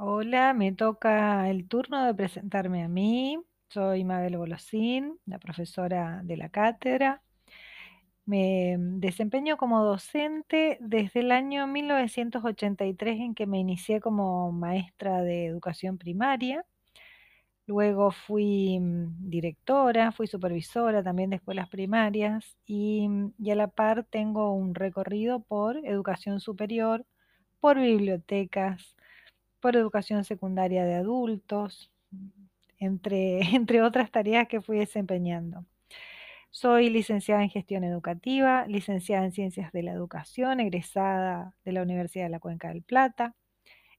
Hola, me toca el turno de presentarme a mí. Soy Mabel Golosín, la profesora de la cátedra. Me desempeño como docente desde el año 1983 en que me inicié como maestra de educación primaria. Luego fui mm, directora, fui supervisora también de escuelas primarias y, mm, y a la par tengo un recorrido por educación superior, por bibliotecas, por educación secundaria de adultos, entre, entre otras tareas que fui desempeñando. Soy licenciada en gestión educativa, licenciada en ciencias de la educación, egresada de la Universidad de la Cuenca del Plata,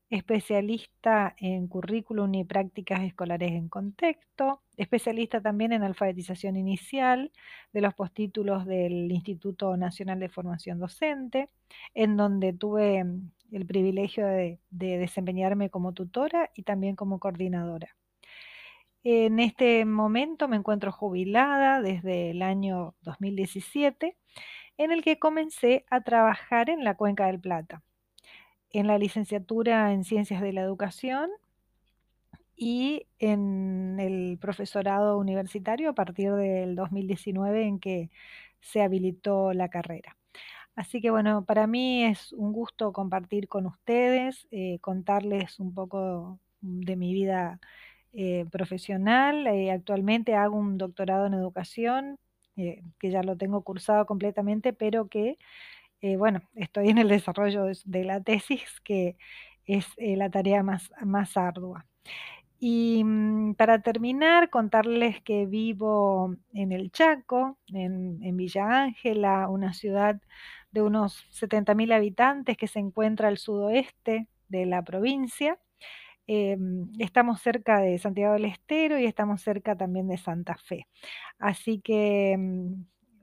especialista en currículum y prácticas escolares en contexto, especialista también en alfabetización inicial de los postítulos del Instituto Nacional de Formación Docente, en donde tuve mm, el privilegio de, de desempeñarme como tutora y también como coordinadora. En este momento me encuentro jubilada desde el año 2017, en el que comencé a trabajar en la Cuenca del Plata en la licenciatura en Ciencias de la Educación y en el profesorado universitario a partir del 2019 en que se habilitó la carrera. Así que bueno, para mí es un gusto compartir con ustedes, eh, contarles un poco de mi vida eh, profesional. Eh, actualmente hago un doctorado en educación, que ya lo tengo cursado completamente, pero que eh, bueno, estoy en el desarrollo de, la tesis, que es eh, la tarea más, más ardua. Y mm, para terminar, contarles que vivo en el Chaco, en, Villa Ángela, una ciudad de unos 70.000 habitantes que se encuentra al sudoeste de la provincia. Eh, estamos cerca de Santiago del Estero y estamos cerca también de Santa Fe. Así que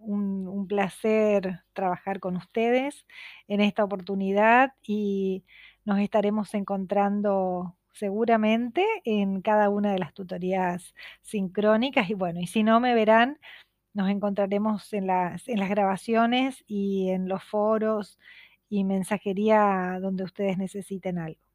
un, placer trabajar con ustedes en esta oportunidad y nos estaremos encontrando seguramente en cada una de las tutorías sincrónicas y bueno, y si no me verán, nos encontraremos en las, en las grabaciones y en los foros y mensajería donde ustedes necesiten algo.